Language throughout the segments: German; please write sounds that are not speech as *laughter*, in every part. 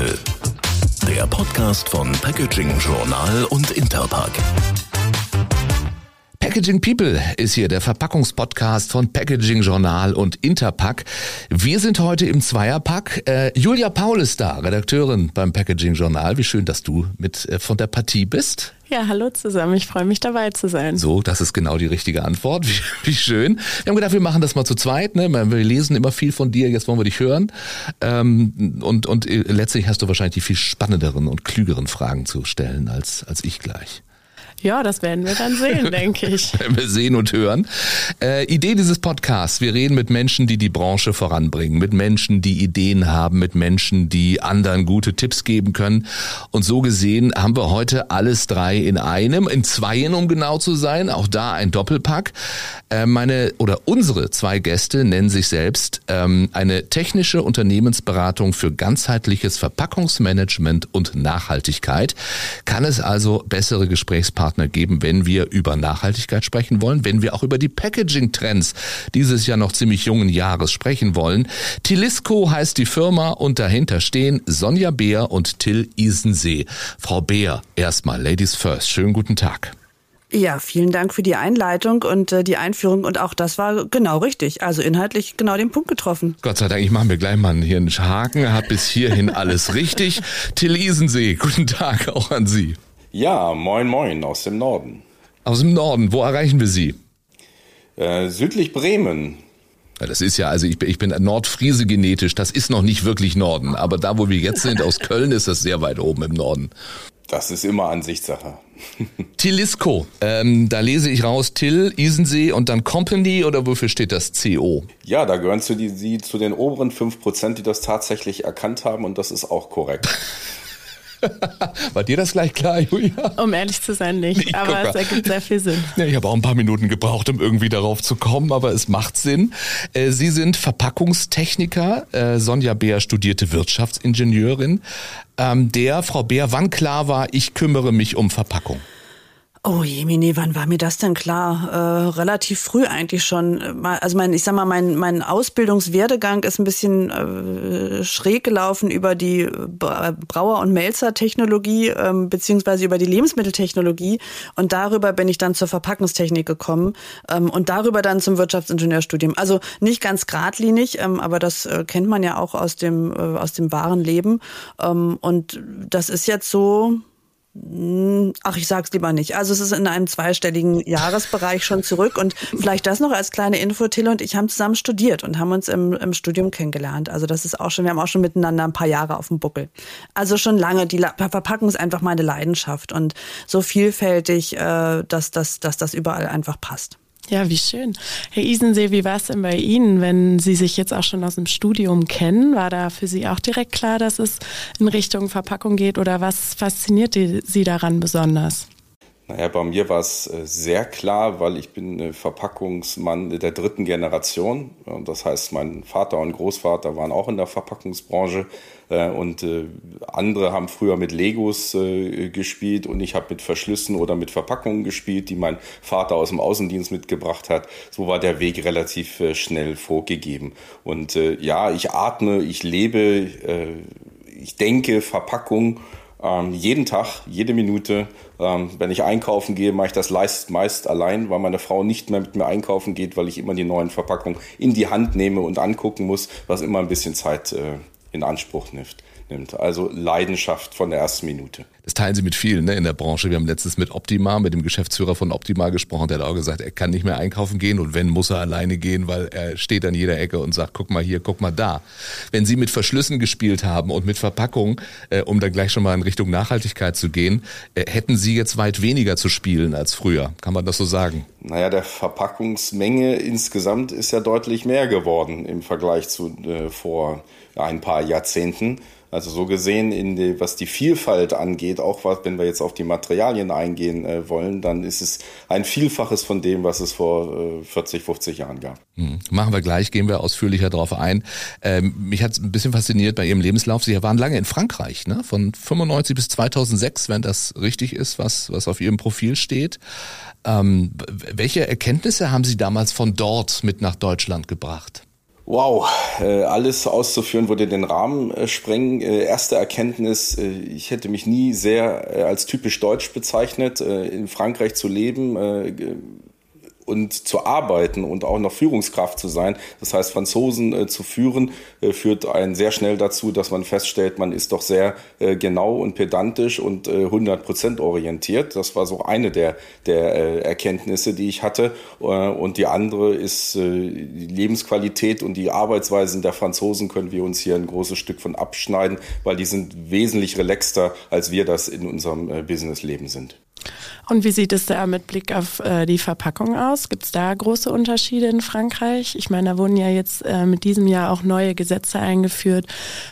People, der Podcast von Packaging Journal und Interpack. Packaging People ist hier der Verpackungspodcast von Packaging Journal und Interpack. Wir sind heute im Zweierpack. Äh, Julia Paul ist da, Redakteurin beim Packaging Journal. Wie schön, dass du mit äh, von der Partie bist. Ja, hallo zusammen. Ich freue mich dabei zu sein. So, das ist genau die richtige Antwort. *laughs* Wie, wie schön. Wir haben gedacht, wir machen das mal zu zweit. Ne? Wir lesen immer viel von dir. Jetzt wollen wir dich hören. Ähm, und, und äh, letztlich hast du wahrscheinlich die viel spannenderen und klügeren Fragen zu stellen als, als ich gleich. Ja, das werden wir dann sehen, *laughs* denke ich. Werden wir sehen und hören. Äh, Idee dieses Podcasts, wir reden mit Menschen, die die Branche voranbringen, mit Menschen, die Ideen haben, mit Menschen, die anderen gute Tipps geben können. Und so gesehen haben wir heute alles drei in einem, in zweien, um genau zu sein. Auch da ein Doppelpack. Äh, meine oder unsere zwei Gäste nennen sich selbst ähm, eine technische Unternehmensberatung für ganzheitliches Verpackungsmanagement und Nachhaltigkeit. Kann es also bessere Gesprächspartner Partner geben, wenn wir über Nachhaltigkeit sprechen wollen, wenn wir auch über die Packaging-Trends dieses ja noch ziemlich jungen Jahres sprechen wollen. Tilisco heißt die Firma und dahinter stehen Sonja Beer und Till Isensee. Frau Beer, erstmal Ladies First. Schönen guten Tag. Ja, vielen Dank für die Einleitung und äh, die Einführung und auch das war genau richtig. Also inhaltlich genau den Punkt getroffen. Gott sei Dank, ich mache mir gleich mal hier einen Haken, hat bis hierhin *laughs* alles richtig. Till Isensee, guten Tag auch an Sie. Ja, moin moin aus dem Norden. Aus dem Norden, wo erreichen wir Sie? Äh, südlich Bremen. Ja, das ist ja, also ich bin, ich bin Nordfriese genetisch, das ist noch nicht wirklich Norden, aber da, wo wir jetzt sind, aus Köln, ist das sehr weit oben im Norden. Das ist immer Ansichtssache. *laughs* Tillisco, ähm, da lese ich raus Till, Isensee und dann Company oder wofür steht das CO? Ja, da gehören zu die, Sie zu den oberen 5%, die das tatsächlich erkannt haben und das ist auch korrekt. *laughs* *laughs* War dir das gleich klar, Julia? Um ehrlich zu sein, nicht. Ich aber es ergibt sehr viel Sinn. Ja, ich habe auch ein paar Minuten gebraucht, um irgendwie darauf zu kommen, aber es macht Sinn. Äh, Sie sind Verpackungstechniker. Äh, Sonja Beer studierte Wirtschaftsingenieurin. Ähm, der, Frau Beer, wann klar war, ich kümmere mich um Verpackung? Oh Jemine, wann war mir das denn klar? Äh, relativ früh eigentlich schon. Also mein, ich sag mal, mein, mein Ausbildungswerdegang ist ein bisschen äh, schräg gelaufen über die Brauer- und Melzer-Technologie ähm, beziehungsweise über die Lebensmitteltechnologie und darüber bin ich dann zur Verpackungstechnik gekommen ähm, und darüber dann zum Wirtschaftsingenieurstudium. Also nicht ganz geradlinig, ähm, aber das äh, kennt man ja auch aus dem äh, aus dem wahren Leben ähm, und das ist jetzt so ach, ich sag's lieber nicht. Also es ist in einem zweistelligen *laughs* Jahresbereich schon zurück und vielleicht das noch als kleine Info. Till und ich haben zusammen studiert und haben uns im, im Studium kennengelernt. Also das ist auch schon, wir haben auch schon miteinander ein paar Jahre auf dem Buckel. Also schon lange. Die Verpackung ist einfach meine Leidenschaft und so vielfältig, äh, dass, dass, dass das überall einfach passt. Ja, wie schön. Herr Isensee, wie war es denn bei Ihnen, wenn Sie sich jetzt auch schon aus dem Studium kennen? War da für Sie auch direkt klar, dass es in Richtung Verpackung geht oder was fasziniert Sie daran besonders? Naja, bei mir war es äh, sehr klar, weil ich bin Verpackungsmann der dritten Generation. Das heißt, mein Vater und Großvater waren auch in der Verpackungsbranche äh, und äh, andere haben früher mit Legos gespielt und ich habe mit Verschlüssen oder mit Verpackungen gespielt, die mein Vater aus dem Außendienst mitgebracht hat. So war der Weg relativ schnell vorgegeben. Und ja, ich atme, ich lebe, ich denke Verpackung ähm, jeden Tag, jede Minute. Ähm, wenn ich einkaufen gehe, mache ich das meist, allein, weil meine Frau nicht mehr mit mir einkaufen geht, weil ich immer die neuen Verpackungen in die Hand nehme und angucken muss, was immer ein bisschen Zeit äh, in Anspruch nimmt nimmt. Also Leidenschaft von der ersten Minute. Das teilen Sie mit vielen ne, in der Branche. Wir haben letztens mit Optima, mit dem Geschäftsführer von Optima gesprochen. Der hat auch gesagt, er kann nicht mehr einkaufen gehen und wenn, muss er alleine gehen, weil er steht an jeder Ecke und sagt, guck mal hier, guck mal da. Wenn Sie mit Verschlüssen gespielt haben und mit Verpackung, äh, um dann gleich schon mal in Richtung Nachhaltigkeit zu gehen, äh, hätten Sie jetzt weit weniger zu spielen als früher. Kann man das so sagen? Naja, der Verpackungsmenge insgesamt ist ja deutlich mehr geworden im Vergleich zu äh, vor ein paar Jahrzehnten. Also so gesehen, in die, was die Vielfalt angeht, auch was, wenn wir jetzt auf die Materialien eingehen äh, wollen, dann ist es ein Vielfaches von dem, was es vor äh, 40, 50 Jahren gab. Hm. Machen wir gleich, gehen wir ausführlicher darauf ein. Ähm, mich hat es ein bisschen fasziniert bei Ihrem Lebenslauf. Sie waren lange in Frankreich, ne? von 95 bis 2006, wenn das richtig ist, was, was auf Ihrem Profil steht. Ähm, welche Erkenntnisse haben Sie damals von dort mit nach Deutschland gebracht? Wow, äh, alles auszuführen würde den Rahmen äh, sprengen. Äh, erste Erkenntnis, ich hätte mich nie sehr als typisch deutsch bezeichnet, in Frankreich zu leben und zu arbeiten und auch noch Führungskraft zu sein. Das heißt, Franzosen äh, zu führen, äh, führt einen sehr schnell dazu, dass man feststellt, man ist doch sehr äh, genau und pedantisch und 100 Prozent orientiert. Das war so eine der, der Erkenntnisse, die ich hatte. und die andere ist die Lebensqualität und die Arbeitsweisen der Franzosen können wir uns hier ein großes Stück von abschneiden, weil die sind wesentlich relaxter, als wir das in unserem Businessleben sind. Und wie sieht es da mit Blick auf äh, die Verpackung aus? Gibt es da große Unterschiede in Frankreich? Ich meine, da wurden ja jetzt äh, mit diesem Jahr auch neue Gesetze eingeführt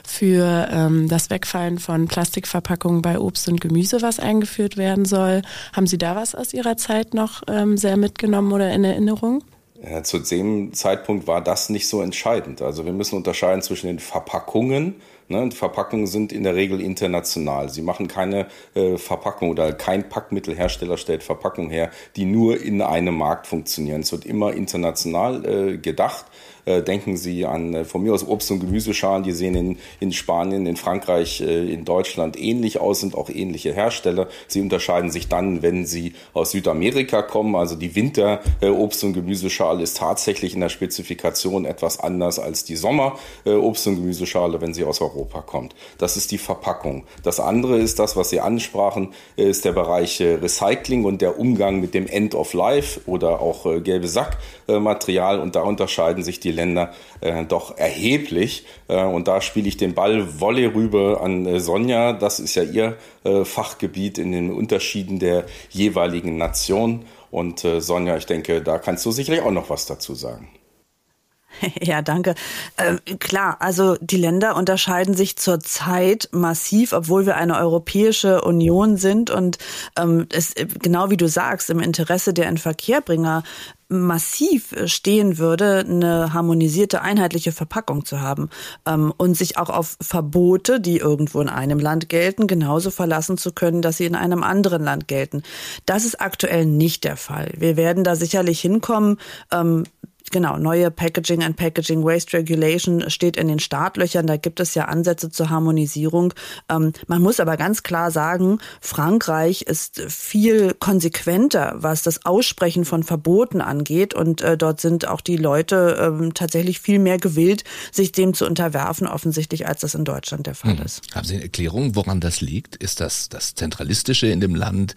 für ähm, das Wegfallen von Plastikverpackungen bei Obst und Gemüse, was eingeführt werden soll. Haben Sie da was aus Ihrer Zeit noch ähm, sehr mitgenommen oder in Erinnerung? Ja, zu dem Zeitpunkt war das nicht so entscheidend. Also wir müssen unterscheiden zwischen den Verpackungen Ne? Verpackungen sind in der Regel international. Sie machen keine äh, Verpackung oder kein Packmittelhersteller stellt Verpackungen her, die nur in einem Markt funktionieren. Es wird immer international äh, gedacht. Äh, denken Sie an äh, von mir aus Obst- und Gemüseschalen, die sehen in, in Spanien, in Frankreich, äh, in Deutschland ähnlich aus, sind auch ähnliche Hersteller. Sie unterscheiden sich dann, wenn sie aus Südamerika kommen. Also die Winter-Obst- und Gemüseschale ist tatsächlich in der Spezifikation etwas anders als die Sommer-Obst- und Gemüseschale, wenn sie aus Europa kommt. Das ist die Verpackung. Das andere ist das, was Sie ansprachen, ist der Bereich Recycling und der Umgang mit dem End of Life oder auch gelbe Sackmaterial. Und da unterscheiden sich die Länder äh, doch erheblich. Äh, und da spiele ich den Ball Volley rüber an äh, Sonja. Das ist ja ihr äh, Fachgebiet in den Unterschieden der jeweiligen Nation. Und äh, Sonja, ich denke, da kannst du sicherlich auch noch was dazu sagen. *laughs* Ja, danke. Äh, klar, also die Länder unterscheiden sich zurzeit massiv, obwohl wir eine Europäische Union sind und ähm, es genau wie du sagst im Interesse der Inverkehrbringer massiv stehen würde, eine harmonisierte, einheitliche Verpackung zu haben ähm, und sich auch auf Verbote, die irgendwo in einem Land gelten, genauso verlassen zu können, dass sie in einem anderen Land gelten. Das ist aktuell nicht der Fall. Wir werden da sicherlich hinkommen. Ähm, genau, neue Packaging and Packaging Waste Regulation steht in den Startlöchern. Da gibt es ja Ansätze zur Harmonisierung. Ähm, man muss aber ganz klar sagen, Frankreich ist viel konsequenter, was das Aussprechen von Verboten angeht. Und äh, dort sind auch die Leute ähm, tatsächlich viel mehr gewillt, sich dem zu unterwerfen, offensichtlich, als das in Deutschland der Fall hm. ist. Haben Sie eine Erklärung, woran das liegt? Ist das das Zentralistische in dem Land?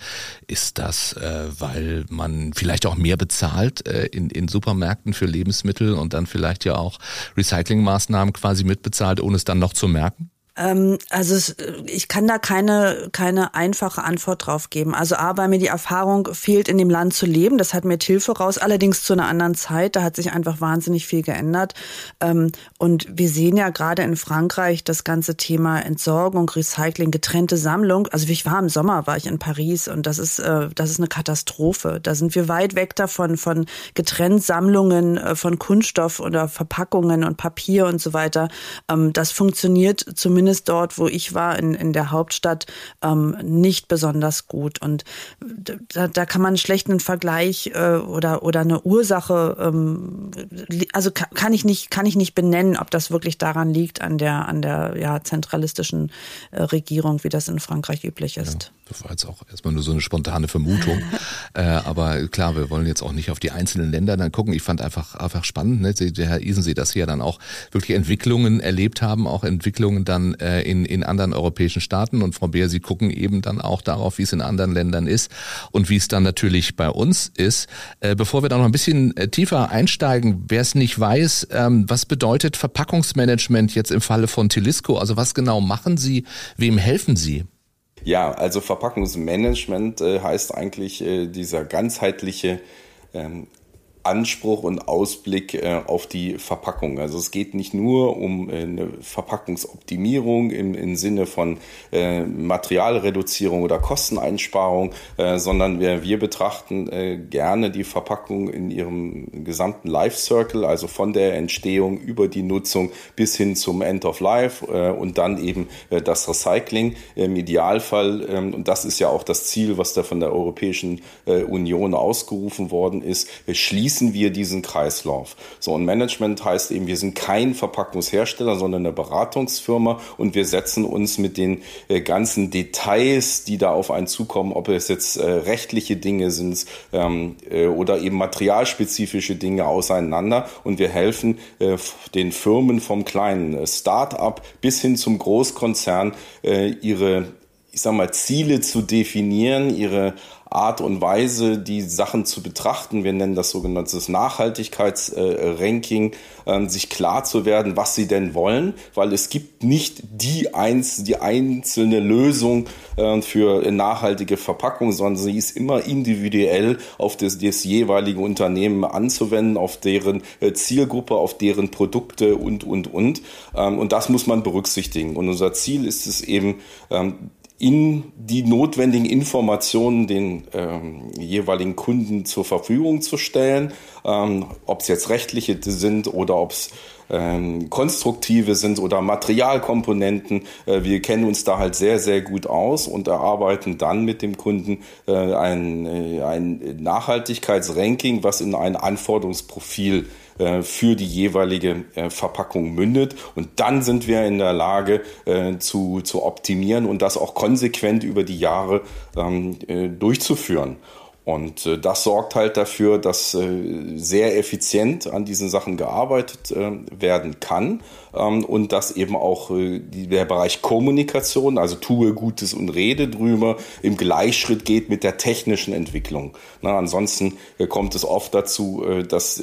Ist das, äh, weil man vielleicht auch mehr bezahlt äh, in, in Supermärkten für Lebensmittel und dann vielleicht ja auch Recyclingmaßnahmen quasi mitbezahlt, ohne es dann noch zu merken? Ähm, also es, ich kann da keine, keine einfache Antwort drauf geben. Also A, weil mir die Erfahrung fehlt, in dem Land zu leben. Das hat mir Hilfe raus, allerdings zu einer anderen Zeit. Da hat sich einfach wahnsinnig viel geändert. Ähm, und wir sehen ja gerade in Frankreich das ganze Thema Entsorgung, Recycling, getrennte Sammlung. Also ich war im Sommer, war ich in Paris und das ist, äh, das ist eine Katastrophe. Da sind wir weit weg davon, von getrennt Sammlungen äh, von Kunststoff oder Verpackungen und Papier und so weiter. Ähm, das funktioniert zumindest zumindest dort, wo ich war, in, in der Hauptstadt, ähm, nicht besonders gut. Und da, da kann man schlecht einen Vergleich äh, oder, oder eine Ursache, ähm, also kann ich nicht, kann ich nicht benennen, ob das wirklich daran liegt, an der, an der ja, zentralistischen äh, Regierung, wie das in Frankreich üblich ist. Ja. Das war jetzt auch erstmal nur so eine spontane Vermutung. *laughs* äh, aber klar, wir wollen jetzt auch nicht auf die einzelnen Länder dann gucken. Ich fand einfach, einfach spannend, ne? der Herr Isensee, dass Sie ja dann auch wirklich Entwicklungen erlebt haben, auch Entwicklungen dann äh, in, in anderen europäischen Staaten. Und Frau Beer, Sie gucken eben dann auch darauf, wie es in anderen Ländern ist und wie es dann natürlich bei uns ist. Äh, bevor wir da noch ein bisschen äh, tiefer einsteigen, wer es nicht weiß, ähm, was bedeutet Verpackungsmanagement jetzt im Falle von Telisco? Also was genau machen Sie? Wem helfen Sie? Ja, also Verpackungsmanagement äh, heißt eigentlich äh, dieser ganzheitliche ähm, Anspruch und Ausblick äh, auf die Verpackung. Also es geht nicht nur um äh, eine Verpackungsoptimierung im, im Sinne von äh, Materialreduzierung oder Kosteneinsparung, äh, sondern wir, wir betrachten äh, gerne die Verpackung in ihrem gesamten Life Circle, also von der Entstehung über die Nutzung bis hin zum End of Life äh, und dann eben das Recycling im Idealfall. Ähm, und das ist ja auch das Ziel, was da von der Europäischen Union ausgerufen worden ist, schließt schließen wir diesen Kreislauf. So, und Management heißt eben, wir sind kein Verpackungshersteller, sondern eine Beratungsfirma und wir setzen uns mit den äh, ganzen Details, die da auf einen zukommen, ob es jetzt äh, rechtliche Dinge sind ähm, äh, oder eben materialspezifische Dinge auseinander und wir helfen äh, den Firmen vom kleinen äh, Start-up bis hin zum Großkonzern äh, ihre ich sag mal, Ziele zu definieren, ihre Art und Weise, die Sachen zu betrachten. Wir nennen das sogenanntes Nachhaltigkeitsranking, äh, sich klar zu werden, was sie denn wollen, weil es gibt nicht die, eins, die einzelne Lösung äh, für nachhaltige Verpackung, sondern sie ist immer individuell auf das, das jeweilige Unternehmen anzuwenden, auf deren äh, Zielgruppe, auf deren Produkte und, und, und. Ähm, und das muss man berücksichtigen. Und unser Ziel ist es eben, ähm, in die notwendigen Informationen den ähm, jeweiligen Kunden zur Verfügung zu stellen, ähm, ob es jetzt rechtliche sind oder ob es ähm, konstruktive sind oder Materialkomponenten. Äh, wir kennen uns da halt sehr, sehr gut aus und erarbeiten dann mit dem Kunden äh, ein, äh, ein Nachhaltigkeitsranking, was in ein Anforderungsprofil für die jeweilige äh, Verpackung mündet. Und dann sind wir in der Lage äh, zu, zu optimieren und das auch konsequent über die Jahre ähm, durchzuführen. Und äh, das sorgt halt dafür, dass äh, sehr effizient an diesen Sachen gearbeitet äh, werden kann und dass eben auch äh, der Bereich Kommunikation, also tue Gutes und rede drüber, im Gleichschritt geht mit der technischen Entwicklung. Na, ansonsten äh, kommt es oft dazu, äh, dass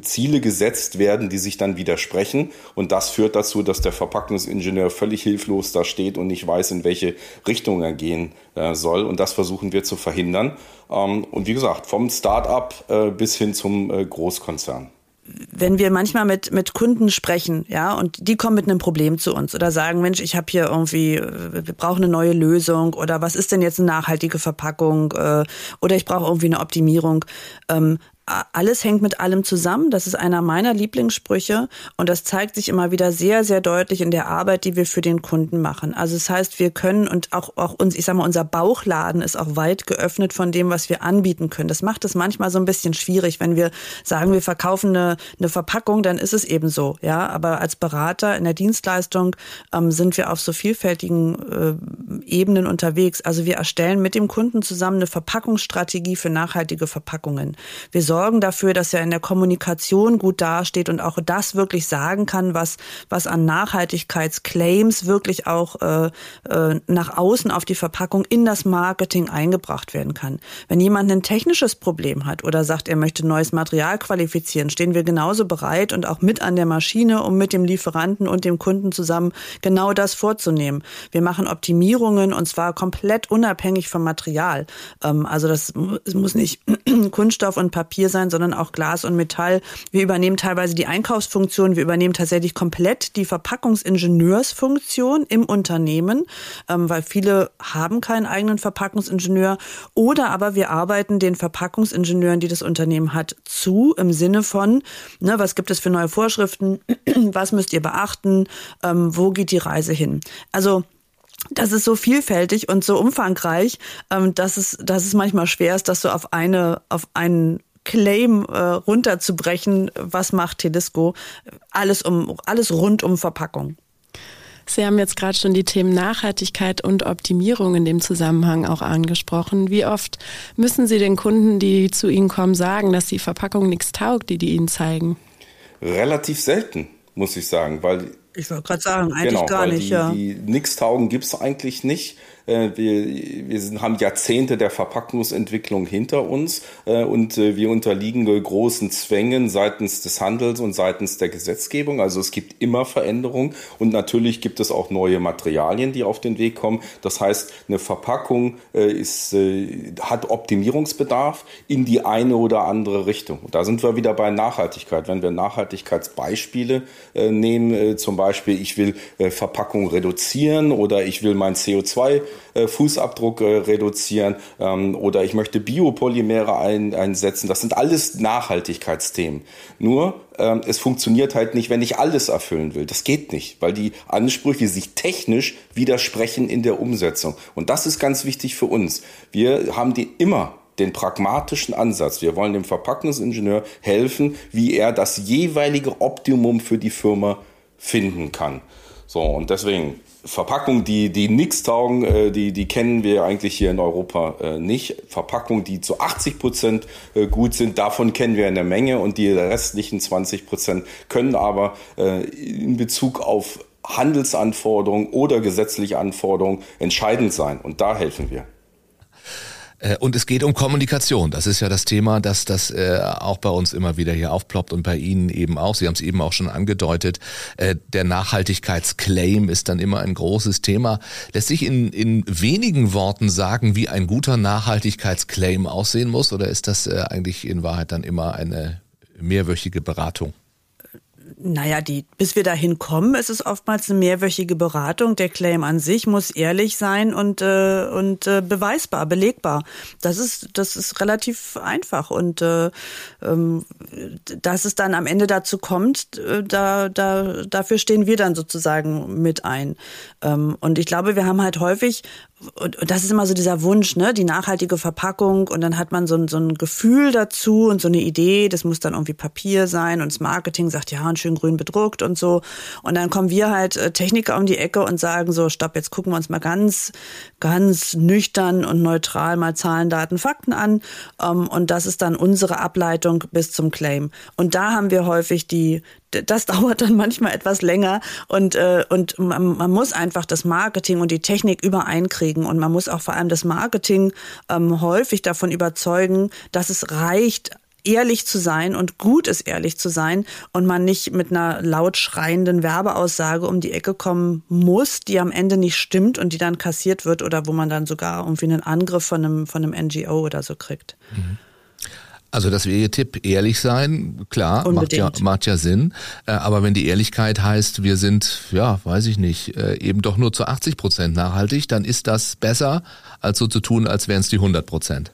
Ziele gesetzt werden, die sich dann widersprechen und das führt dazu, dass der Verpackungsingenieur völlig hilflos da steht und nicht weiß, in welche Richtung er gehen soll und das versuchen wir zu verhindern. Ähm, und wie gesagt, vom Start-up bis hin zum Großkonzern wenn wir manchmal mit mit Kunden sprechen, ja, und die kommen mit einem Problem zu uns oder sagen, Mensch, ich habe hier irgendwie, wir brauchen eine neue Lösung oder was ist denn jetzt eine nachhaltige Verpackung äh, oder ich brauche irgendwie eine Optimierung. Ähm, alles hängt mit allem zusammen. Das ist einer meiner Lieblingssprüche und das zeigt sich immer wieder sehr, sehr deutlich in der Arbeit, die wir für den Kunden machen. Also das heißt, wir können und auch, auch uns, ich sag mal, unser Bauchladen ist auch weit geöffnet von dem, was wir anbieten können. Das macht es manchmal so ein bisschen schwierig, wenn wir sagen, wir verkaufen eine, eine Verpackung, dann ist es eben so, ja. Aber als Berater in der Dienstleistung ähm, sind wir auf so vielfältigen äh, Ebenen unterwegs. Also wir erstellen mit dem Kunden zusammen eine Verpackungsstrategie für nachhaltige Verpackungen. Wir sorgen dafür, dass er in der Kommunikation gut dasteht und auch das wirklich sagen kann, was, was an Nachhaltigkeitsclaims wirklich auch äh, äh, nach außen auf die Verpackung in das Marketing eingebracht werden kann. Wenn jemand ein technisches Problem hat oder sagt, er möchte neues Material qualifizieren, stehen wir genauso bereit und auch mit an der Maschine, um mit dem Lieferanten und dem Kunden zusammen genau das vorzunehmen. Wir machen Optimierungen und zwar komplett unabhängig vom Material. Ähm, also das muss nicht *clears throat* Kunststoff und Papier Papier sein, sondern auch Glas und Metall. Wir übernehmen teilweise die Einkaufsfunktion, wir übernehmen tatsächlich komplett die Verpackungsingenieursfunktion im Unternehmen, ähm, weil viele haben keinen eigenen Verpackungsingenieur. Oder aber wir arbeiten den Verpackungsingenieuren, die das Unternehmen hat, zu im Sinne von, ne, was gibt es für neue Vorschriften, *clears throat* was müsst ihr beachten, ähm, wo geht die Reise hin. Also das ist so vielfältig und so umfangreich, ähm, dass es, dass es manchmal schwer ist, das so auf eine, auf einen Claim äh, runterzubrechen, was macht Tedesco? Alles um alles rund um Verpackung. Sie haben jetzt gerade schon die Themen Nachhaltigkeit und Optimierung in dem Zusammenhang auch angesprochen. Wie oft müssen Sie den Kunden, die zu Ihnen kommen, sagen, dass die Verpackung nichts taugt, die die Ihnen zeigen? Relativ selten, muss ich sagen, weil ich wollte gerade sagen, eigentlich genau, gar nicht. Die, ja. die nix taugen gibt's eigentlich nicht. Äh, wir, wir haben Jahrzehnte der Verpackungsentwicklung hinter uns äh, und äh, wir unterliegen großen Zwängen seitens des Handels und seitens der Gesetzgebung. Also es gibt immer Veränderungen und natürlich gibt es auch neue Materialien, die auf den Weg kommen. Das heißt, eine Verpackung ist, hat Optimierungsbedarf in die eine oder andere Richtung. Da sind wir wieder bei Nachhaltigkeit. Wenn wir Nachhaltigkeitsbeispiele nehmen, zum Beispiel, ich will Verpackung reduzieren oder ich will mein CO2 äh, Fußabdruck äh, reduzieren ähm, oder ich möchte Biopolymere ein, einsetzen. Das sind alles Nachhaltigkeitsthemen. Nur ähm, es funktioniert halt nicht, wenn ich alles erfüllen will. Das geht nicht, weil die Ansprüche sich technisch widersprechen in der Umsetzung. Und das ist ganz wichtig für uns. Wir haben die immer den pragmatischen Ansatz. Wir wollen dem Verpackungsingenieur helfen, wie er das jeweilige Optimum für die Firma finden kann. So, und deswegen Verpackungen, die, die nix taugen, äh, die, die kennen wir eigentlich hier in Europa äh, nicht. Verpackungen, die zu 80 Prozent äh, gut sind, davon kennen wir eine Menge und die restlichen 20 Prozent können aber in Bezug auf Handelsanforderungen oder gesetzliche Anforderungen entscheidend sein. Und da helfen wir. Äh, und es geht um Kommunikation. Das ist ja das Thema, dass das äh, auch bei uns immer wieder hier aufploppt und bei Ihnen eben auch. Sie haben es eben auch schon angedeutet. Äh, der Nachhaltigkeitsclaim ist dann immer ein großes Thema. Lässt sich in, in wenigen Worten sagen, wie ein guter Nachhaltigkeitsclaim aussehen muss? Oder ist das äh, eigentlich in Wahrheit dann immer eine mehrwöchige Beratung? Naja, die, bis wir dahin kommen, ist es oftmals eine mehrwöchige Beratung. Der Claim an sich muss ehrlich sein und, äh, und äh, beweisbar, belegbar. Das ist, das ist relativ einfach. Und äh, ähm, dass es dann am Ende dazu kommt, äh, da, da, dafür stehen wir dann sozusagen mit ein. Ähm, und ich glaube, wir haben halt häufig und, und das ist immer so dieser Wunsch, ne, die nachhaltige Verpackung und dann hat man so ein, so ein Gefühl dazu und so eine Idee, das muss dann irgendwie Papier sein und das Marketing sagt, ja, und schön grün bedruckt und so. Und dann kommen wir halt äh, Techniker um die Ecke und sagen so, stopp, jetzt gucken wir uns mal ganz, ganz nüchtern und neutral mal Zahlen, Daten, Fakten an. Ähm, und das ist dann unsere Ableitung bis zum Claim. Und da haben wir häufig die, das *laughs* dauert dann manchmal etwas länger und, äh, und man, man muss einfach das Marketing und die Technik übereinkriegen und man muss auch vor allem das Marketing ähm, häufig davon überzeugen, dass es reicht, ehrlich zu sein und gut ist ehrlich zu sein und man nicht mit einer laut schreienden Werbeaussage um die Ecke kommen muss, die am Ende nicht stimmt und die dann kassiert wird oder wo man dann sogar irgendwie einen Angriff von einem, von einem NGO oder so kriegt. Mhm. Also das wäre Ihr Tipp, ehrlich sein, klar, macht ja, macht ja Sinn. Äh, aber wenn die Ehrlichkeit heißt, wir sind, ja, weiß ich nicht, äh, eben doch nur zu 80 Prozent nachhaltig, dann ist das besser, als so zu tun, als wären es die 100 Prozent.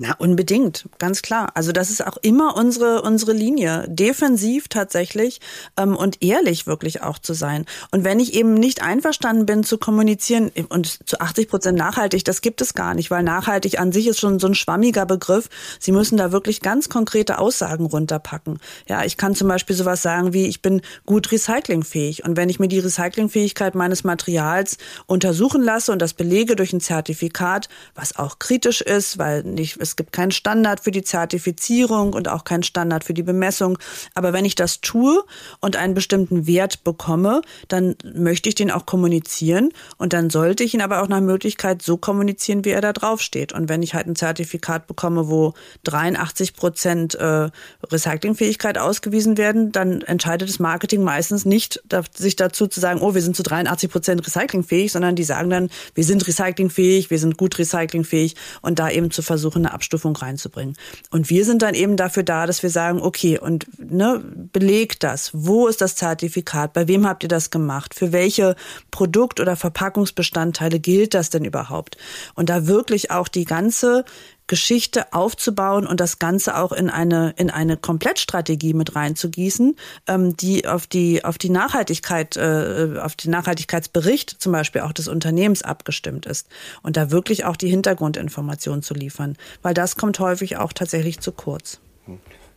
Na, unbedingt, ganz klar. Also das ist auch immer unsere, unsere Linie. Defensiv tatsächlich ähm, und ehrlich wirklich auch zu sein. Und wenn ich eben nicht einverstanden bin zu kommunizieren, und zu 80 Prozent nachhaltig, das gibt es gar nicht, weil nachhaltig an sich ist schon so ein schwammiger Begriff. Sie müssen da wirklich ganz konkrete Aussagen runterpacken. Ja, ich kann zum Beispiel sowas sagen wie, ich bin gut recyclingfähig. Und wenn ich mir die Recyclingfähigkeit meines Materials untersuchen lasse und das belege durch ein Zertifikat, was auch kritisch ist, weil nicht es gibt keinen Standard für die Zertifizierung und auch keinen Standard für die Bemessung. Aber wenn ich das tue und einen bestimmten Wert bekomme, dann möchte ich den auch kommunizieren und dann sollte ich ihn aber auch nach Möglichkeit so kommunizieren, wie er da drauf steht. Und wenn ich halt ein Zertifikat bekomme, wo 83 Prozent äh, Recyclingfähigkeit ausgewiesen werden, dann entscheidet das Marketing meistens nicht, sich dazu zu sagen, oh, wir sind zu 83 Prozent recyclingfähig, sondern die sagen dann, wir sind recyclingfähig, wir sind gut recyclingfähig und da eben zu versuchen, eine Abstufung reinzubringen. Und wir sind dann eben dafür da, dass wir sagen, okay, und ne, belegt das. Wo ist das Zertifikat? Bei wem habt ihr das gemacht? Für welche Produkt- oder Verpackungsbestandteile gilt das denn überhaupt? Und da wirklich auch die ganze Geschichte aufzubauen und das Ganze auch in eine, in eine Komplettstrategie mit reinzugießen, ähm, die auf die, auf die Nachhaltigkeit, äh, auf den Nachhaltigkeitsbericht zum Beispiel auch des Unternehmens abgestimmt ist. Und da wirklich auch die Hintergrundinformation zu liefern, weil das kommt häufig auch tatsächlich zu kurz.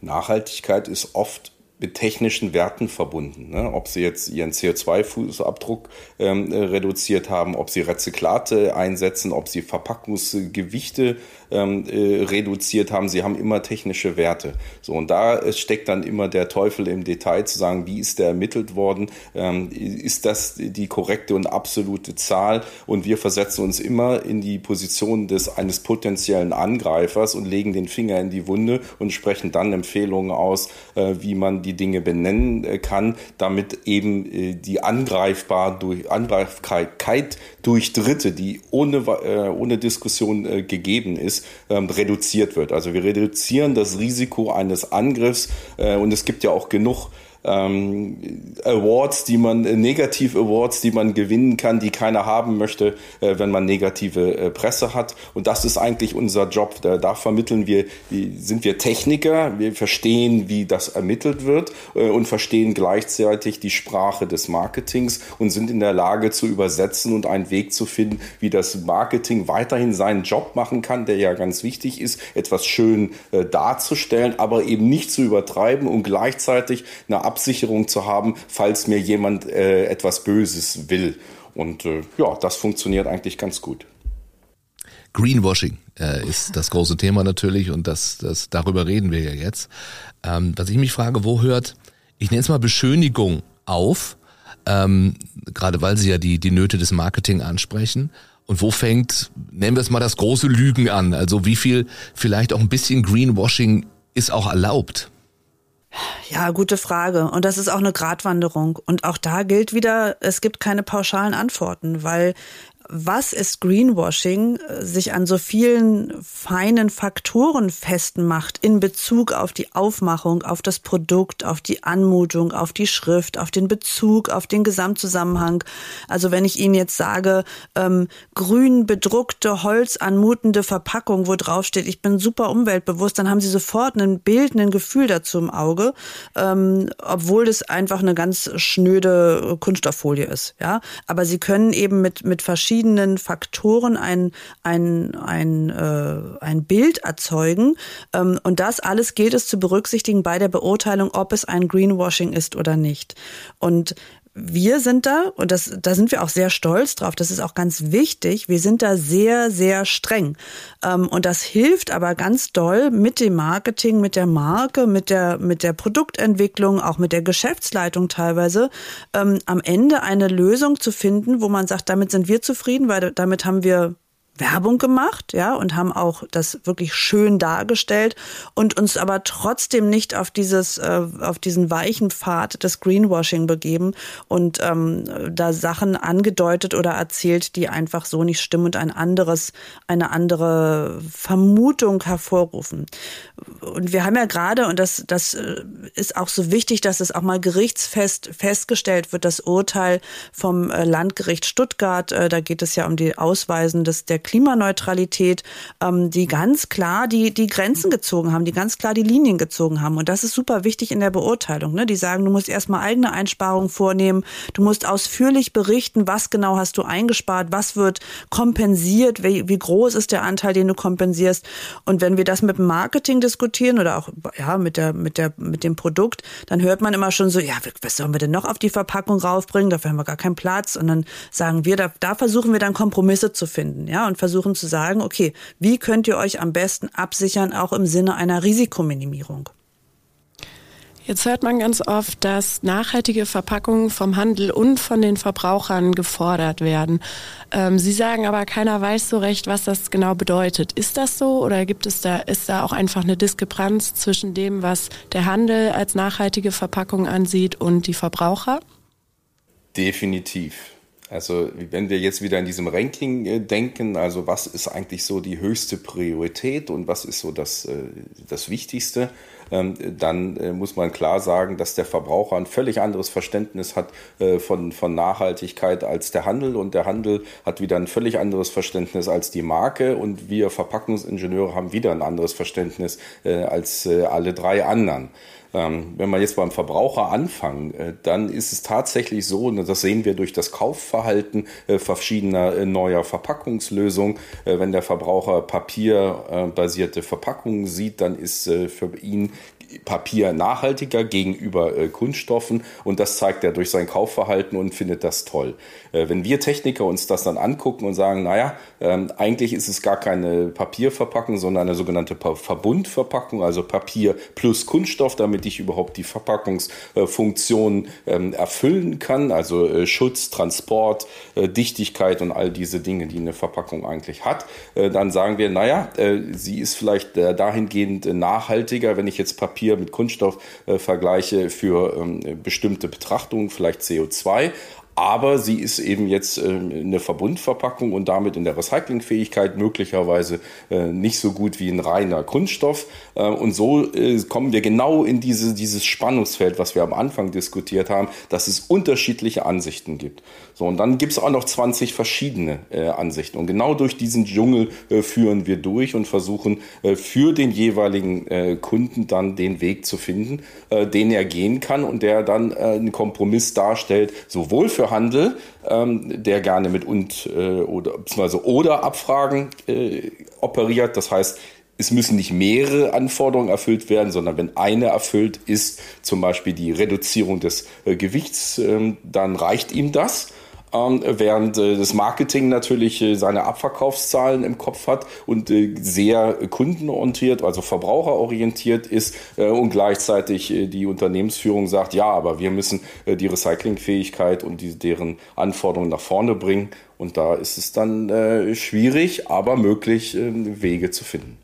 Nachhaltigkeit ist oft mit technischen Werten verbunden. Ne? Ob sie jetzt ihren CO2-Fußabdruck ähm, reduziert haben, ob sie Rezyklate einsetzen, ob sie Verpackungsgewichte ähm, äh, reduziert haben. Sie haben immer technische Werte. So und da steckt dann immer der Teufel im Detail zu sagen, wie ist der ermittelt worden? Ähm, ist das die korrekte und absolute Zahl? Und wir versetzen uns immer in die Position des eines potenziellen Angreifers und legen den Finger in die Wunde und sprechen dann Empfehlungen aus, äh, wie man die Dinge benennen äh, kann, damit eben äh, die Angreifbar durch Angreifbarkeit durch Dritte, die ohne äh, ohne Diskussion äh, gegeben ist, ähm, reduziert wird. Also wir reduzieren das Risiko eines Angriffs äh, und es gibt ja auch genug ähm, Awards, die man, äh, Negativ-Awards, die man gewinnen kann, die keiner haben möchte, äh, wenn man negative äh, Presse hat. Und das ist eigentlich unser Job. Da, da vermitteln wir, wie, sind wir Techniker, wir verstehen, wie das ermittelt wird äh, und verstehen gleichzeitig die Sprache des Marketings und sind in der Lage zu übersetzen und einen Weg zu finden, wie das Marketing weiterhin seinen Job machen kann, der ja ganz wichtig ist, etwas schön äh, darzustellen, aber eben nicht zu übertreiben und gleichzeitig eine Absicherung zu haben, falls mir jemand äh, etwas Böses will. Und äh, ja, das funktioniert eigentlich ganz gut. Greenwashing äh, ist das große Thema natürlich und das, das darüber reden wir ja jetzt. Ähm, was ich mich frage, wo hört, ich nenne es mal Beschönigung auf, ähm, gerade weil Sie ja die, die Nöte des Marketing ansprechen. Und wo fängt, nennen wir es mal das große Lügen an? Also wie viel vielleicht auch ein bisschen Greenwashing ist auch erlaubt? Ja, gute Frage. Und das ist auch eine Gratwanderung. Und auch da gilt wieder, es gibt keine pauschalen Antworten, weil was ist Greenwashing, sich an so vielen feinen Faktoren festmacht in Bezug auf die Aufmachung, auf das Produkt, auf die Anmutung, auf die Schrift, auf den Bezug, auf den Gesamtzusammenhang. Also wenn ich Ihnen jetzt sage, ähm, grün bedruckte, holzanmutende Verpackung, wo drauf steht, ich bin super umweltbewusst, dann haben Sie sofort ein Bild, ein Gefühl dazu im Auge, ähm, obwohl das einfach eine ganz schnöde Kunststofffolie ist. Ja, aber Sie können eben mit mit verschiedenen verschiedenen Faktoren ein, ein, ein, äh, ein Bild erzeugen. Ähm, und das alles gilt es zu berücksichtigen bei der Beurteilung, ob es ein Greenwashing ist oder nicht. Und wir sind da, und das, da sind wir auch sehr stolz drauf, das ist auch ganz wichtig, wir sind da sehr, sehr streng. Ähm, und das hilft aber ganz doll mit dem Marketing, mit der Marke, mit der, mit der Produktentwicklung, auch mit der Geschäftsleitung teilweise, ähm, am Ende eine Lösung zu finden, wo man sagt, damit sind wir zufrieden, weil damit haben wir Werbung gemacht, ja, und haben auch das wirklich schön dargestellt und uns aber trotzdem nicht auf dieses, äh, auf diesen weichen Pfad des Greenwashing begeben und ähm, da Sachen angedeutet oder erzählt, die einfach so nicht stimmen und ein anderes, eine andere Vermutung hervorrufen. Und wir haben ja gerade, und das, das äh, ist auch so wichtig, dass es auch mal gerichtsfest festgestellt wird, das Urteil vom äh, Landgericht Stuttgart, äh, da geht es ja um die Ausweisen des, der Klimaneutralität, ähm, die ganz klar die, die Grenzen gezogen haben, die ganz klar die Linien gezogen haben. Und das ist super wichtig in der Beurteilung. Ne? Die sagen, du musst erstmal eigene Einsparungen vornehmen, du musst ausführlich berichten, was genau hast du eingespart, was wird kompensiert, wie, wie groß ist der Anteil, den du kompensierst. Und wenn wir das mit dem Marketing diskutieren oder auch ja mit der mit der mit dem Produkt, dann hört man immer schon so, ja, was sollen wir denn noch auf die Verpackung raufbringen? Dafür haben wir gar keinen Platz. Und dann sagen wir, da, da versuchen wir dann Kompromisse zu finden, ja, und versuchen zu sagen, okay, wie könnt ihr euch am besten absichern, auch im Sinne einer Risikominimierung? Jetzt hört man ganz oft, dass nachhaltige Verpackungen vom Handel und von den Verbrauchern gefordert werden. Ähm, Sie sagen aber, keiner weiß so recht, was das genau bedeutet. Ist das so oder gibt es da, ist da auch einfach eine Diskrepanz zwischen dem, was der Handel als nachhaltige Verpackung ansieht und die Verbraucher? Definitiv. Also wenn wir jetzt wieder in diesem Ranking äh, denken, also was ist eigentlich so die höchste Priorität und was ist so das, äh, das Wichtigste, dann äh, muss man klar sagen, dass der Verbraucher ein völlig anderes Verständnis hat von, von Nachhaltigkeit als der Handel und der Handel hat wieder ein völlig anderes Verständnis als die Marke und wir Verpackungsingenieure haben wieder ein anderes Verständnis als alle drei anderen. Ähm, wenn wir jetzt beim Verbraucher anfangen, äh, dann ist es tatsächlich so, und das sehen wir durch das Kaufverhalten äh, verschiedener äh, neuer Verpackungslösungen. Äh, wenn der Verbraucher papierbasierte Verpackungen sieht, dann ist äh, für ihn Papier nachhaltiger gegenüber äh, Kunststoffen und das zeigt er durch sein Kaufverhalten und findet das toll. Äh, wenn wir Techniker uns das dann angucken und sagen, naja, ähm, eigentlich ist es gar keine Papierverpackung, sondern eine sogenannte Verbundverpackung, also Papier plus Kunststoff, damit ich überhaupt die Verpackungsfunktion ähm, erfüllen kann, also äh, Schutz, Transport, äh, Dichtigkeit und all diese Dinge, die eine Verpackung eigentlich hat, äh, dann sagen wir, naja, äh, sie ist vielleicht dahingehend nachhaltiger, wenn ich jetzt Papier Papier mit Kunststoff äh, vergleiche für ähm, bestimmte Betrachtungen, vielleicht CO2. aber sie ist eben jetzt äh, eine Verbundverpackung und damit in der Recyclingfähigkeit möglicherweise äh, nicht so gut wie ein reiner Kunststoff. Äh, und so kommen wir genau in diese, dieses Spannungsfeld, was wir am Anfang diskutiert haben, dass es unterschiedliche Ansichten gibt. So, und dann gibt es auch noch 20 verschiedene Ansichten. Und genau durch diesen Dschungel führen wir durch und versuchen für den jeweiligen Kunden dann den Weg zu finden, den er gehen kann und der dann einen Kompromiss darstellt, sowohl für Handel, ähm, der gerne mit und äh, oder beziehungsweise oder Abfragen äh, operiert. Das heißt, es müssen nicht mehrere Anforderungen erfüllt werden, sondern wenn eine erfüllt ist, zum Beispiel die Reduzierung des äh, Gewichts, ähm, dann reicht ihm das. Ähm, während äh, das Marketing natürlich äh, seine Abverkaufszahlen im Kopf hat und äh, sehr kundenorientiert, also verbraucherorientiert ist und gleichzeitig die Unternehmensführung sagt, ja, aber wir müssen die Recyclingfähigkeit und die, deren Anforderungen nach vorne bringen. Und da ist es dann schwierig, aber möglich, Wege zu finden.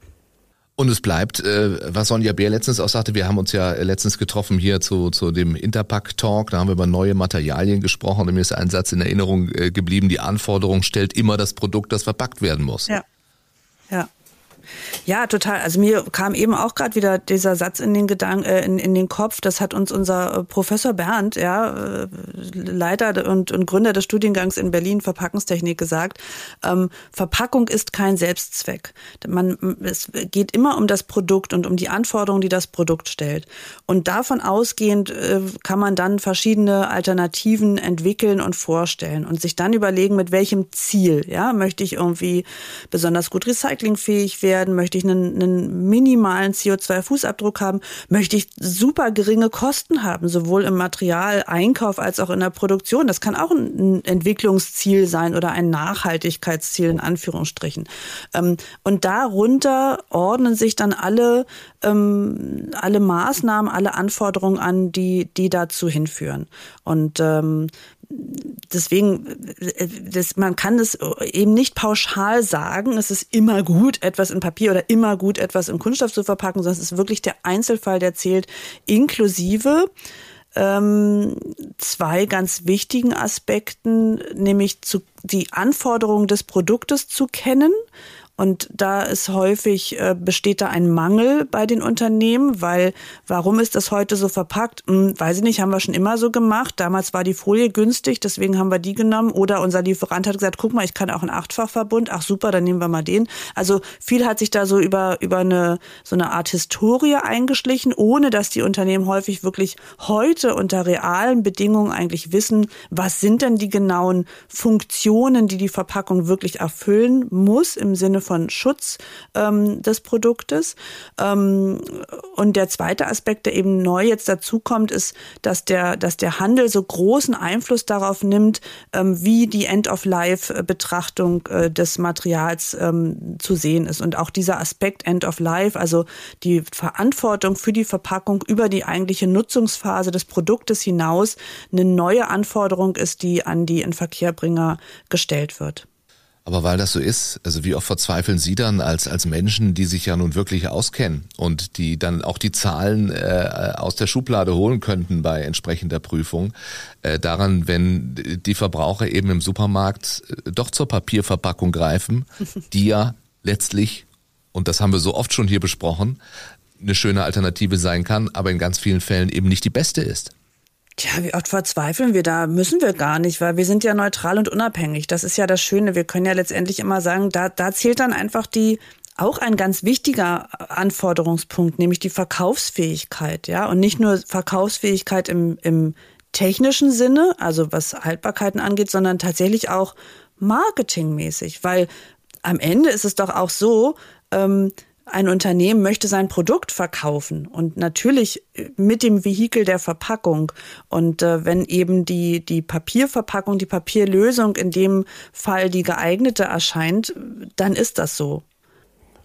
Und es bleibt, äh, was Sonja Bär letztens auch sagte, wir haben uns ja letztens getroffen hier zu, zu dem Interpack-Talk, da haben wir über neue Materialien gesprochen und mir ist ein Satz in Erinnerung äh, geblieben, die Anforderung stellt immer das Produkt, das verpackt werden muss. Ja. Ja. Ja, total. Also mir kam eben auch gerade wieder dieser Satz in den Gedanken, äh, in, in den Kopf. Das hat uns unser äh, Professor Bernd, ja, äh, Leiter und, und Gründer des Studiengangs in Berlin Verpackungstechnik gesagt. Ähm, Verpackung ist kein Selbstzweck. Man, es geht immer um das Produkt und um die Anforderungen, die das Produkt stellt. Und davon ausgehend äh, kann man dann verschiedene Alternativen entwickeln und vorstellen und sich dann überlegen, mit welchem Ziel, ja, möchte ich irgendwie besonders gut recyclingfähig werden werden? Möchte ich einen, einen minimalen CO2-Fußabdruck haben? Möchte ich super geringe Kosten haben, sowohl im Materialeinkauf als auch in der Produktion? Das kann auch ein Entwicklungsziel sein oder ein Nachhaltigkeitsziel in Anführungsstrichen. Ähm, und darunter ordnen sich dann alle, ähm, alle Maßnahmen, alle Anforderungen an, die, die dazu hinführen. Und ähm, deswegen, äh, das, man kann es eben nicht pauschal sagen, es ist immer gut, etwas in Papier oder immer gut, etwas in Kunststoff zu verpacken, sondern es ist wirklich der Einzelfall, der zählt, inklusive ähm, zwei ganz wichtigen Aspekten, nämlich zu, die Anforderungen des Produktes zu kennen und da ist häufig, äh, besteht da ein Mangel bei den Unternehmen, weil warum ist das heute so verpackt? Hm, weiß ich nicht, haben wir schon immer so gemacht. Damals war die Folie günstig, deswegen haben wir die genommen. Oder unser Lieferant hat gesagt, guck mal, ich kann auch einen Achtfachverbund. Ach super, dann nehmen wir mal den. Also viel hat sich da so über, über eine, so eine Art Historie eingeschlichen, ohne dass die Unternehmen häufig wirklich heute unter realen Bedingungen eigentlich wissen, was sind denn die genauen Funktionen, die die Verpackung wirklich erfüllen muss im Sinne von Schutz ähm, des Produktes. Ähm, und der zweite Aspekt, der eben neu jetzt dazukommt, ist, dass der, dass der Handel so großen Einfluss darauf nimmt, ähm, wie die End-of-Life-Betrachtung äh, des Materials ähm, zu sehen ist. Und auch dieser Aspekt End-of-Life, also die Verantwortung für die Verpackung über die eigentliche Nutzungsphase des Produktes hinaus, eine neue Anforderung ist, die an die Inverkehrbringer gestellt wird. Aber weil das so ist, also wie oft verzweifeln Sie dann als, als Menschen, die sich ja nun wirklich auskennen und die dann auch die Zahlen äh, aus der Schublade holen könnten bei entsprechender Prüfung, äh, daran, wenn die Verbraucher eben im Supermarkt äh, doch zur Papierverpackung greifen, *laughs* die ja letztlich, und das haben wir so oft schon hier besprochen, eine schöne Alternative sein kann, aber in ganz vielen Fällen eben nicht die beste ist. Tja, wie oft verzweifeln wir da? Müssen wir gar nicht, weil wir sind ja neutral und unabhängig. Das ist ja das Schöne. Wir können ja letztendlich immer sagen, da, da zählt dann einfach die, auch ein ganz wichtiger Anforderungspunkt, nämlich die Verkaufsfähigkeit, ja. Und nicht nur Verkaufsfähigkeit im, im technischen Sinne, also was Haltbarkeiten angeht, sondern tatsächlich auch marketingmäßig, weil am Ende ist es doch auch so, ähm, ein Unternehmen möchte sein Produkt verkaufen und natürlich mit dem Vehikel der Verpackung. Und äh, wenn eben die, die Papierverpackung, die Papierlösung in dem Fall die geeignete erscheint, dann ist das so.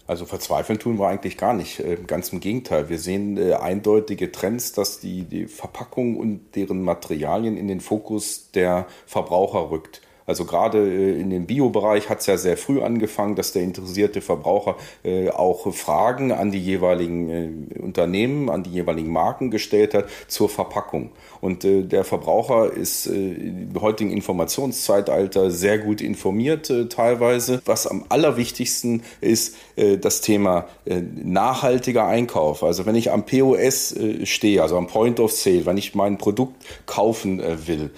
Also verzweifeln tun wir eigentlich gar nicht. Äh, ganz im Gegenteil. Wir sehen äh, eindeutige Trends, dass die, die Verpackung und deren Materialien in den Fokus der Verbraucher rückt. Also gerade äh, in dem Bio-Bereich hat es ja sehr früh angefangen, dass der interessierte Verbraucher äh, auch Fragen an die jeweiligen äh, Unternehmen, an die jeweiligen Marken gestellt hat zur Verpackung. Und der Verbraucher ist im heutigen Informationszeitalter sehr gut informiert teilweise. Was am allerwichtigsten ist, das Thema nachhaltiger Einkauf. Also wenn ich am POS stehe, also am Point of Sale, wenn ich mein Produkt kaufen will,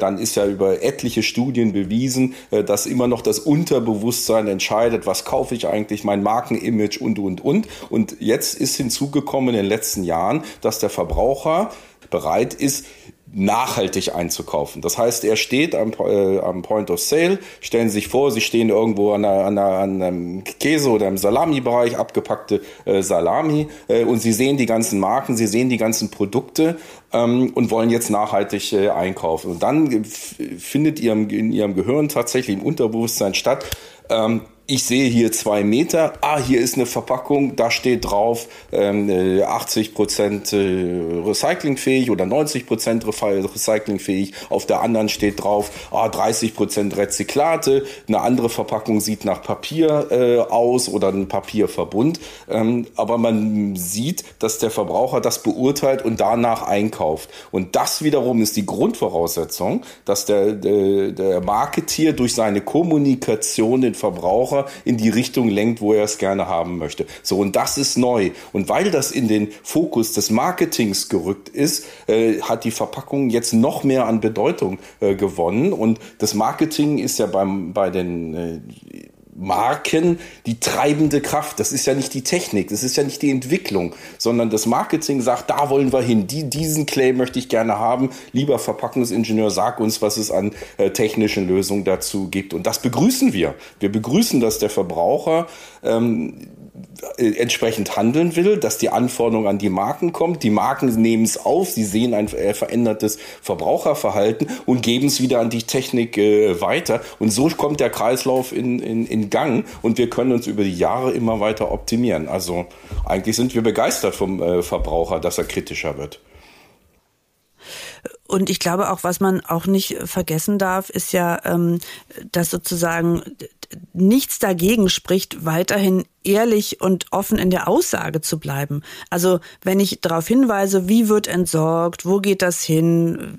dann ist ja über etliche Studien bewiesen, äh, dass immer noch das Unterbewusstsein entscheidet, was kaufe ich eigentlich, mein Markenimage und, und, und. Und jetzt ist hinzugekommen in den letzten Jahren, dass der Verbraucher bereit ist, nachhaltig einzukaufen. Das heißt, er steht am, äh, am Point of Sale, stellen Sie sich vor, Sie stehen irgendwo an, einer, an, einer, an einem Käse- oder im Salami-Bereich, abgepackte äh, Salami äh, und Sie sehen die ganzen Marken, Sie sehen die ganzen Produkte ähm, und wollen jetzt nachhaltig äh, einkaufen. Und dann findet ihrem, in Ihrem Gehirn tatsächlich im Unterbewusstsein statt, ähm, ich sehe hier zwei Meter, ah, hier ist eine Verpackung, da steht drauf ähm, 80 äh, Prozent äh, recyclingfähig oder 90 Prozent recyclingfähig. Auf der anderen steht drauf, ah, 30 Prozent Rezyklate. Eine andere Verpackung sieht nach Papier äh, aus oder ein Papierverbund. Ähm, aber man sieht, dass der Verbraucher das beurteilt und danach einkauft. Und das wiederum ist die Grundvoraussetzung, dass der, der, der Marketier durch seine Kommunikation den Verbraucher Verbraucher in die Richtung lenkt, wo er es gerne haben möchte. So, und das ist neu. Und weil das in den Fokus des Marketings gerückt ist, äh, hat die Verpackung jetzt noch mehr an Bedeutung äh, gewonnen. Und das Marketing ist ja beim, bei den äh, Marken die treibende Kraft. Das ist ja nicht die Technik, das ist ja nicht die Entwicklung, sondern das Marketing sagt, da wollen wir hin. Die, diesen Claim möchte ich gerne haben. Lieber Verpackungsingenieur, sag uns, was es an äh, technischen Lösungen dazu gibt. Und das begrüßen wir. Wir begrüßen, dass der Verbraucher ähm, äh, entsprechend handeln will, dass die Anforderung an die Marken kommt. Die Marken nehmen es auf, sie sehen ein äh, verändertes Verbraucherverhalten und geben es wieder an die Technik äh, weiter. Und so kommt der Kreislauf in, in, in Gang und wir können uns über die Jahre immer weiter optimieren. Also eigentlich sind wir begeistert vom äh, Verbraucher, dass er kritischer wird. Und ich glaube auch, was man auch nicht vergessen darf, ist ja, ähm, dass sozusagen nichts dagegen spricht, weiterhin ehrlich und offen in der Aussage zu bleiben. Also wenn ich darauf hinweise, wie wird entsorgt, wo geht das hin,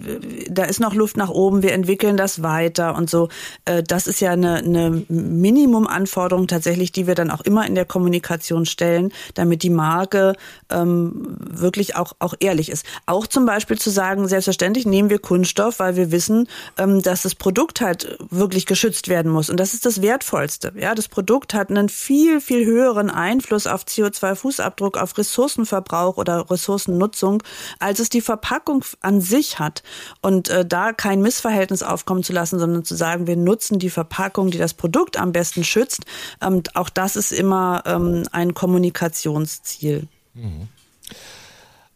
da ist noch Luft nach oben, wir entwickeln das weiter und so. Äh, das ist ja eine, eine Minimumanforderung tatsächlich, die wir dann auch immer in der Kommunikation stellen, damit die Marke ähm, wirklich auch, auch ehrlich ist. Auch zum Beispiel zu sagen, selbstverständlich nehmen wir Kunststoff, weil wir wissen, ähm, dass das Produkt halt wirklich geschützt werden muss. Und das ist das Wertvollste. Ja, das Produkt hat einen viel, viel höheren Einfluss auf CO2-Fußabdruck, auf Ressourcenverbrauch oder Ressourcennutzung, als es die Verpackung an sich hat. Und äh, da kein Missverhältnis aufkommen zu lassen, sondern zu sagen, wir nutzen die Verpackung, die das Produkt am besten schützt. Ähm, auch das ist immer ähm, ein Kommunikationsziel.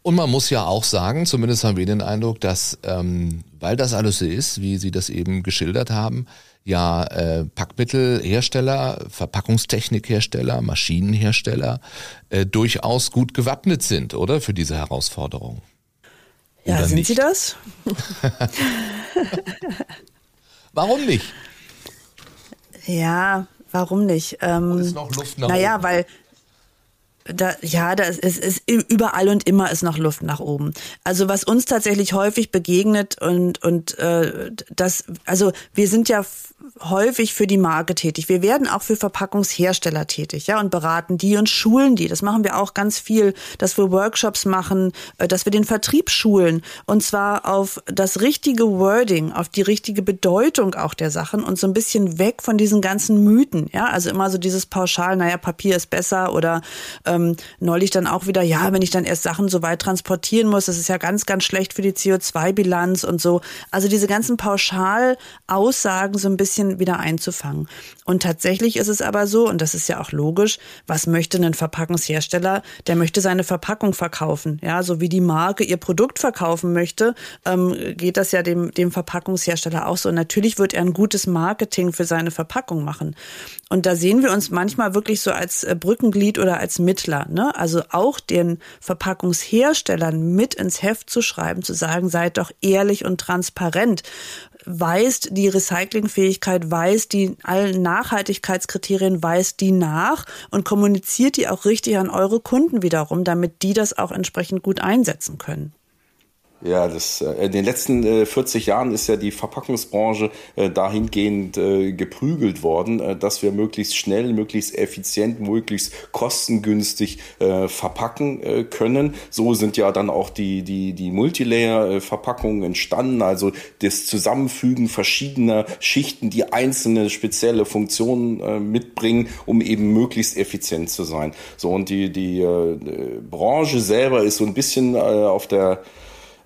Und man muss ja auch sagen, zumindest haben wir den Eindruck, dass, ähm, weil das alles so ist, wie Sie das eben geschildert haben, ja äh, Packmittelhersteller, Verpackungstechnikhersteller, Maschinenhersteller äh, durchaus gut gewappnet sind, oder für diese Herausforderung? Ja, oder sind nicht? sie das? *laughs* warum nicht? Ja, warum nicht? Ähm, ist noch Luft nach naja, oben. weil da, ja, da ist, ist, überall und immer ist noch Luft nach oben. Also was uns tatsächlich häufig begegnet und und äh, das, also wir sind ja häufig für die Marke tätig. Wir werden auch für Verpackungshersteller tätig, ja, und beraten die und schulen die. Das machen wir auch ganz viel, dass wir Workshops machen, äh, dass wir den Vertrieb schulen und zwar auf das richtige Wording, auf die richtige Bedeutung auch der Sachen und so ein bisschen weg von diesen ganzen Mythen, ja, also immer so dieses pauschal, naja, Papier ist besser oder ähm, neulich dann auch wieder, ja, wenn ich dann erst Sachen so weit transportieren muss, das ist ja ganz, ganz schlecht für die CO2-Bilanz und so. Also diese ganzen Pauschalaussagen so ein bisschen wieder einzufangen. Und tatsächlich ist es aber so, und das ist ja auch logisch, was möchte ein Verpackungshersteller? Der möchte seine Verpackung verkaufen. Ja, so wie die Marke ihr Produkt verkaufen möchte, ähm, geht das ja dem, dem Verpackungshersteller auch so. Und natürlich wird er ein gutes Marketing für seine Verpackung machen. Und da sehen wir uns manchmal wirklich so als äh, Brückenglied oder als mit Händler, ne, also auch den Verpackungsherstellern mit ins Heft zu schreiben, zu sagen, seid doch ehrlich und transparent weist die Recyclingfähigkeit, weist die allen Nachhaltigkeitskriterien, weist die nach und kommuniziert die auch richtig an eure Kunden wiederum, damit die das auch entsprechend gut einsetzen können. Ja, das, äh, in den letzten äh, 40 Jahren ist ja die Verpackungsbranche äh, dahingehend äh, geprügelt worden, äh, dass wir möglichst schnell, möglichst effizient, möglichst kostengünstig äh, verpacken äh, können. So sind ja dann auch die, die, die Multilayer-Verpackungen entstanden, also das Zusammenfügen verschiedener Schichten, die einzelne spezielle Funktionen äh, mitbringen, um eben möglichst effizient zu sein. So, und die, die äh, Branche selber ist so ein bisschen äh, auf der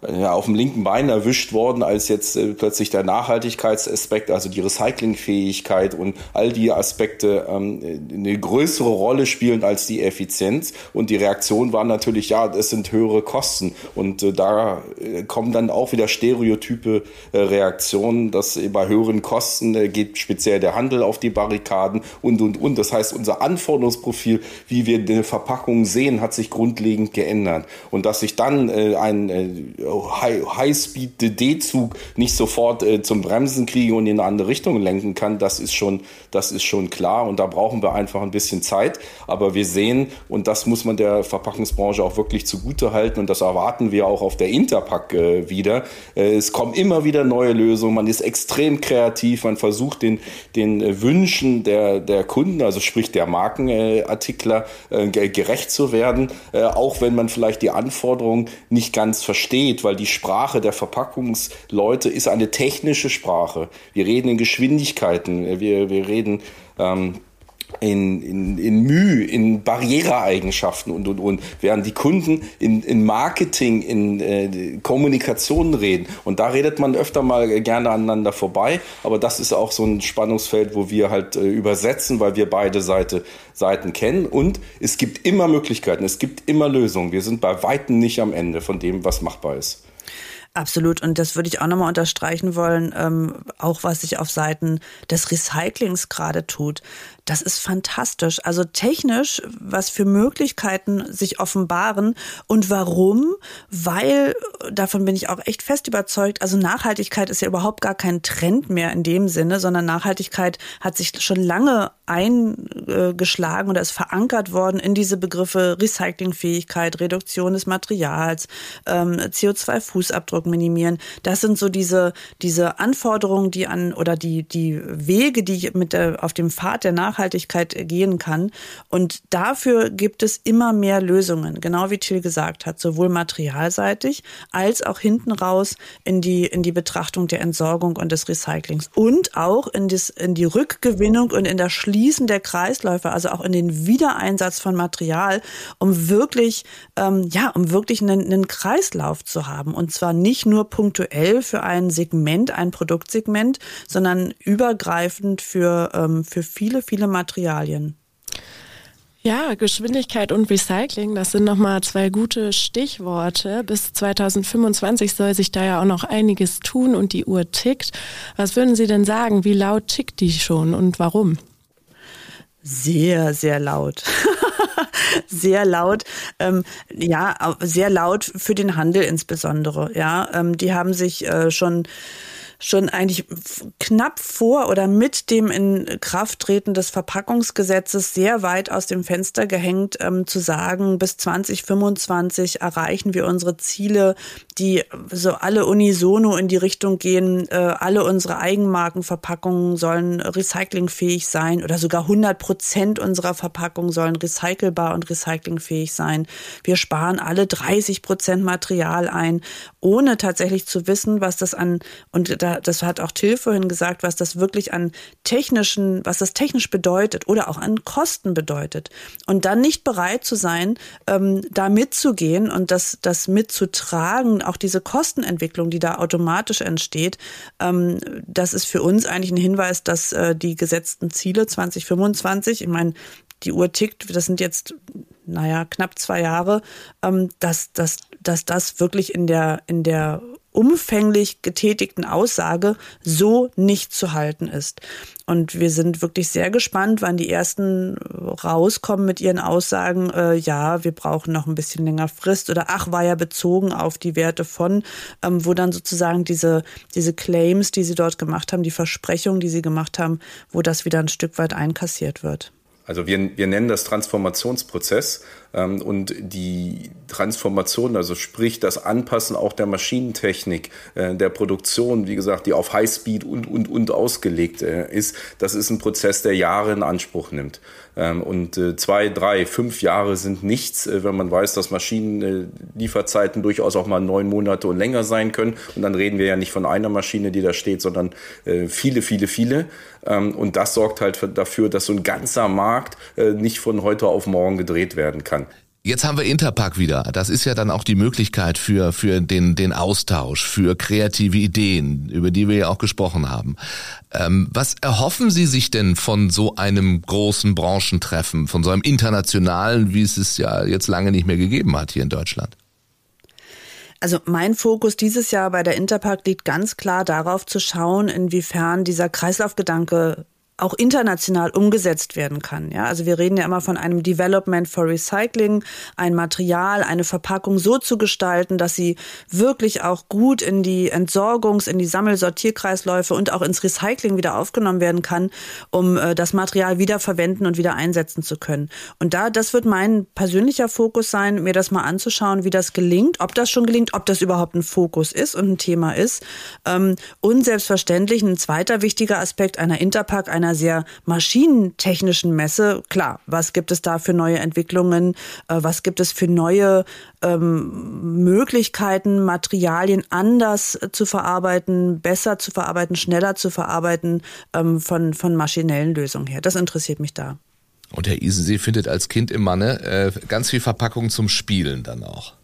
ja, auf dem linken Bein erwischt worden, als jetzt äh, plötzlich der Nachhaltigkeitsaspekt, also die Recyclingfähigkeit und all die Aspekte ähm, eine größere Rolle spielen als die Effizienz. Und die Reaktion war natürlich, ja, es sind höhere Kosten. Und äh, da äh, kommen dann auch wieder stereotype äh, Reaktionen, dass bei höheren Kosten äh, geht speziell der Handel auf die Barrikaden und, und, und. Das heißt, unser Anforderungsprofil, wie wir eine Verpackung sehen, hat sich grundlegend geändert. Und dass sich dann äh, ein äh, High-Speed-D-Zug nicht sofort äh, zum Bremsen kriege und in eine andere Richtung lenken kann, das ist schon, das ist schon klar. Und da brauchen wir einfach ein bisschen Zeit. Aber wir sehen, und das muss man der Verpackungsbranche auch wirklich zugute halten, und das erwarten wir auch auf der Interpack äh, wieder. Äh, es kommen immer wieder neue Lösungen. Man ist extrem kreativ. Man versucht den, den Wünschen der, der Kunden, also sprich der Markenartikler, äh, gerecht zu werden. Äh, auch wenn man vielleicht die Anforderungen nicht ganz versteht geht, weil die Sprache der Verpackungsleute ist eine technische Sprache. Wir reden in Geschwindigkeiten, wir, wir reden ähm, in, in, in Mühe, in Barriereeigenschaften und, und, und, während die Kunden in, in Marketing, in äh, Kommunikation reden. Und da redet man öfter mal gerne aneinander vorbei, aber das ist auch so ein Spannungsfeld, wo wir halt äh, übersetzen, weil wir beide Seite, Seiten kennen und es gibt immer Möglichkeiten, es gibt immer Lösungen. Wir sind bei Weitem nicht am Ende von dem, was machbar ist. Absolut. Und das würde ich auch nochmal unterstreichen wollen, ähm, auch was sich auf Seiten des Recyclings gerade tut. Das ist fantastisch. Also technisch, was für Möglichkeiten sich offenbaren und warum? Weil, davon bin ich auch echt fest überzeugt, also Nachhaltigkeit ist ja überhaupt gar kein Trend mehr in dem Sinne, sondern Nachhaltigkeit hat sich schon lange eingeschlagen oder ist verankert worden in diese Begriffe Recyclingfähigkeit, Reduktion des Materials, ähm, CO2-Fußabdruck minimieren. Das sind so diese, diese Anforderungen, die an oder die, die Wege, die mit der, auf dem Pfad der Nachhaltigkeit Nachhaltigkeit gehen kann. Und dafür gibt es immer mehr Lösungen, genau wie Till gesagt hat, sowohl materialseitig als auch hinten raus in die, in die Betrachtung der Entsorgung und des Recyclings und auch in, das, in die Rückgewinnung und in das Schließen der Kreisläufe, also auch in den Wiedereinsatz von Material, um wirklich, ähm, ja, um wirklich einen, einen Kreislauf zu haben. Und zwar nicht nur punktuell für ein Segment, ein Produktsegment, sondern übergreifend für, ähm, für viele, viele Materialien. Ja, Geschwindigkeit und Recycling, das sind nochmal zwei gute Stichworte. Bis 2025 soll sich da ja auch noch einiges tun und die Uhr tickt. Was würden Sie denn sagen? Wie laut tickt die schon und warum? Sehr, sehr laut. *laughs* sehr laut. Ähm, ja, sehr laut für den Handel insbesondere. Ja, ähm, die haben sich äh, schon schon eigentlich knapp vor oder mit dem in Kraft treten des Verpackungsgesetzes sehr weit aus dem Fenster gehängt, ähm, zu sagen, bis 2025 erreichen wir unsere Ziele, die so alle unisono in die Richtung gehen, äh, alle unsere Eigenmarkenverpackungen sollen recyclingfähig sein oder sogar 100 Prozent unserer Verpackungen sollen recycelbar und recyclingfähig sein. Wir sparen alle 30 Prozent Material ein, ohne tatsächlich zu wissen, was das an, und da da, das hat auch Till vorhin gesagt, was das wirklich an technischen, was das technisch bedeutet oder auch an Kosten bedeutet. Und dann nicht bereit zu sein, ähm, da mitzugehen und das, das mitzutragen, auch diese Kostenentwicklung, die da automatisch entsteht, ähm, das ist für uns eigentlich ein Hinweis, dass äh, die gesetzten Ziele 2025, ich meine, die Uhr tickt, das sind jetzt, naja, knapp zwei Jahre, ähm, dass, dass, dass das wirklich in der, in der umfänglich getätigten Aussage so nicht zu halten ist. Und wir sind wirklich sehr gespannt, wann die ersten rauskommen mit ihren Aussagen, äh, ja, wir brauchen noch ein bisschen länger Frist oder ach, war ja bezogen auf die Werte von, ähm, wo dann sozusagen diese, diese Claims, die sie dort gemacht haben, die Versprechungen, die sie gemacht haben, wo das wieder ein Stück weit einkassiert wird. Also wir, wir nennen das Transformationsprozess und die Transformation, also sprich das Anpassen auch der Maschinentechnik, äh, der Produktion, wie gesagt, die auf Highspeed und, und, und ausgelegt äh, ist, das ist ein Prozess, der Jahre in Anspruch nimmt. Ähm, und äh, zwei, drei, fünf Jahre sind nichts, wenn man weiß, dass Maschinenlieferzeiten durchaus auch mal neun Monate und länger sein können. Und dann reden wir ja nicht von einer Maschine, die da steht, sondern viele, viele, viele. Ähm, und das sorgt halt dafür, dass so ein ganzer Markt nicht von heute auf morgen gedreht werden kann. Jetzt haben wir Interpack wieder. Das ist ja dann auch die Möglichkeit für, für den, den Austausch, für kreative Ideen, über die wir ja auch gesprochen haben. Ähm, was erhoffen Sie sich denn von so einem großen Branchentreffen, von so einem internationalen, wie es es ja jetzt lange nicht mehr gegeben hat hier in Deutschland? Also mein Fokus dieses Jahr bei der Interpark liegt ganz klar darauf zu schauen, inwiefern dieser Kreislaufgedanke auch international umgesetzt werden kann. Ja, also wir reden ja immer von einem Development for Recycling, ein Material, eine Verpackung so zu gestalten, dass sie wirklich auch gut in die Entsorgungs-, in die Sammel-Sortierkreisläufe und auch ins Recycling wieder aufgenommen werden kann, um äh, das Material wieder verwenden und wieder einsetzen zu können. Und da, das wird mein persönlicher Fokus sein, mir das mal anzuschauen, wie das gelingt, ob das schon gelingt, ob das überhaupt ein Fokus ist und ein Thema ist. Ähm, und selbstverständlich ein zweiter wichtiger Aspekt einer Interpack, einer einer sehr maschinentechnischen Messe, klar, was gibt es da für neue Entwicklungen, äh, was gibt es für neue ähm, Möglichkeiten, Materialien anders zu verarbeiten, besser zu verarbeiten, schneller zu verarbeiten ähm, von, von maschinellen Lösungen her. Das interessiert mich da. Und Herr Isensee findet als Kind im Manne äh, ganz viel Verpackung zum Spielen dann auch.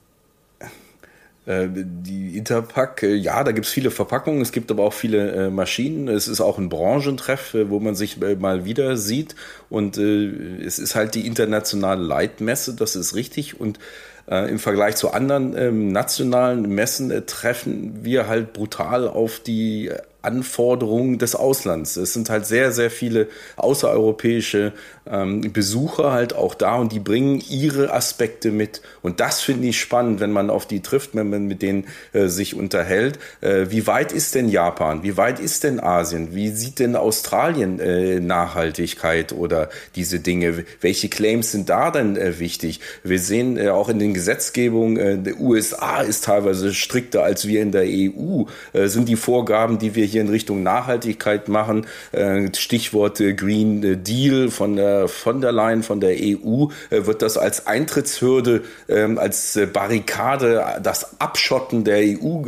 Äh, die Interpack, äh, ja, da gibt's viele Verpackungen, es gibt aber auch viele äh, Maschinen. Es ist auch ein Branchentreff, wo man sich mal wieder sieht. Und es ist halt die internationale Leitmesse, das ist richtig. Und im Vergleich zu anderen ähm, nationalen Messen treffen wir halt brutal auf die Anforderungen des Auslands. Es sind halt sehr, sehr viele außereuropäische ähm, Besucher halt auch da und die bringen ihre Aspekte mit. Und das finde ich spannend, wenn man auf die trifft, wenn man mit denen äh, sich unterhält. Äh, wie weit ist denn Japan? Wie weit ist denn Asien? Wie sieht denn Australien äh, Nachhaltigkeit oder diese Dinge? Welche Claims sind da denn äh, wichtig? Wir sehen äh, auch in den Gesetzgebungen, äh, der USA ist teilweise strikter als wir in der EU, sind die Vorgaben, die wir hier in Richtung Nachhaltigkeit machen. Äh, Stichwort äh, Green Deal von der von der Leyen, von der EU, äh, wird das als Eintrittshürde, ähm, als Barrikade, das Abschotten der EU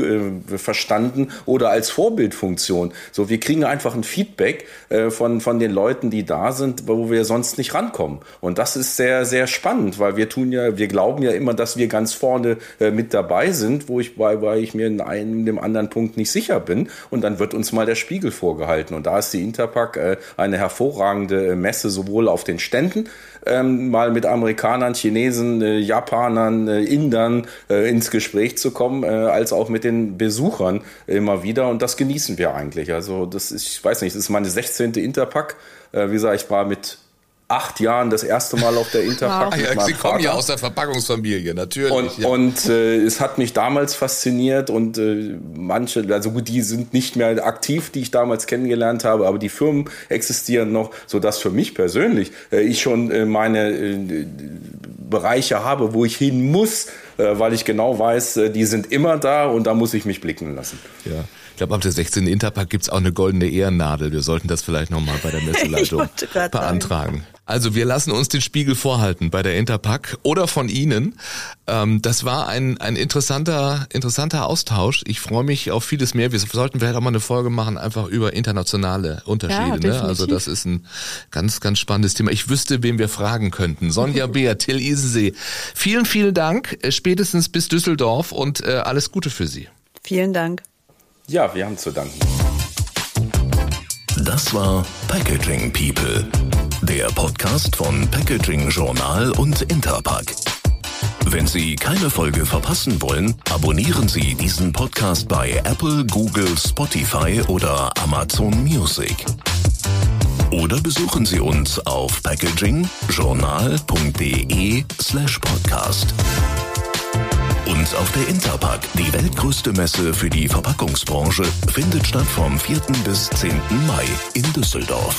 verstanden oder als Vorbildfunktion. So, wir kriegen einfach ein Feedback von, von den Leuten, die da sind, wo wir sonst nicht rankommen. Und das ist sehr, sehr spannend, weil wir tun ja, wir glauben ja immer, dass wir ganz vorne mit dabei sind, wo ich, weil ich mir in einem, dem anderen Punkt nicht sicher bin. Und dann wird uns mal der Spiegel vorgehalten. Und da ist die Interpack äh, eine hervorragende äh, Messe, sowohl auf den Ständen, ähm, mal mit Amerikanern, Chinesen, äh, Japanern, äh, Indern äh, ins Gespräch zu kommen, äh, als auch mit den Besuchern immer wieder. Und das genießen wir eigentlich. Also das ist, ich weiß nicht, das ist meine 16. Interpack. Wie gesagt, ich war mit acht Jahren das erste Mal auf der Interpack. Wow. Ja, Sie kommen ja aus der Verpackungsfamilie, natürlich. Und, ja. und äh, es hat mich damals fasziniert und äh, manche, also gut, die sind nicht mehr aktiv, die ich damals kennengelernt habe, aber die Firmen existieren noch, so dass für mich persönlich äh, ich schon äh, meine äh, Bereiche habe, wo ich hin muss, äh, weil ich genau weiß, äh, die sind immer da und da muss ich mich blicken lassen. Ja. Ich glaube, ab der 16. Interpack gibt's auch eine goldene Ehrennadel. Wir sollten das vielleicht nochmal bei der *laughs* Messeleitung beantragen. Also wir lassen uns den Spiegel vorhalten bei der Interpack oder von Ihnen. Ähm, das war ein, ein interessanter, interessanter Austausch. Ich freue mich auf vieles mehr. Wir sollten vielleicht auch mal eine Folge machen, einfach über internationale Unterschiede. Ja, ne? Also das ist ein ganz, ganz spannendes Thema. Ich wüsste, wen wir fragen könnten. Sonja *laughs* Beer, Till Isensee. Vielen, vielen Dank. Äh, spätestens bis Düsseldorf und äh, alles Gute für Sie. Vielen Dank. Ja, wir haben zu danken. Das war Packaging People, der Podcast von Packaging Journal und Interpack. Wenn Sie keine Folge verpassen wollen, abonnieren Sie diesen Podcast bei Apple, Google, Spotify oder Amazon Music. Oder besuchen Sie uns auf packagingjournal.de slash podcast. Und auf der Interpack, die weltgrößte Messe für die Verpackungsbranche, findet statt vom 4. bis 10. Mai in Düsseldorf.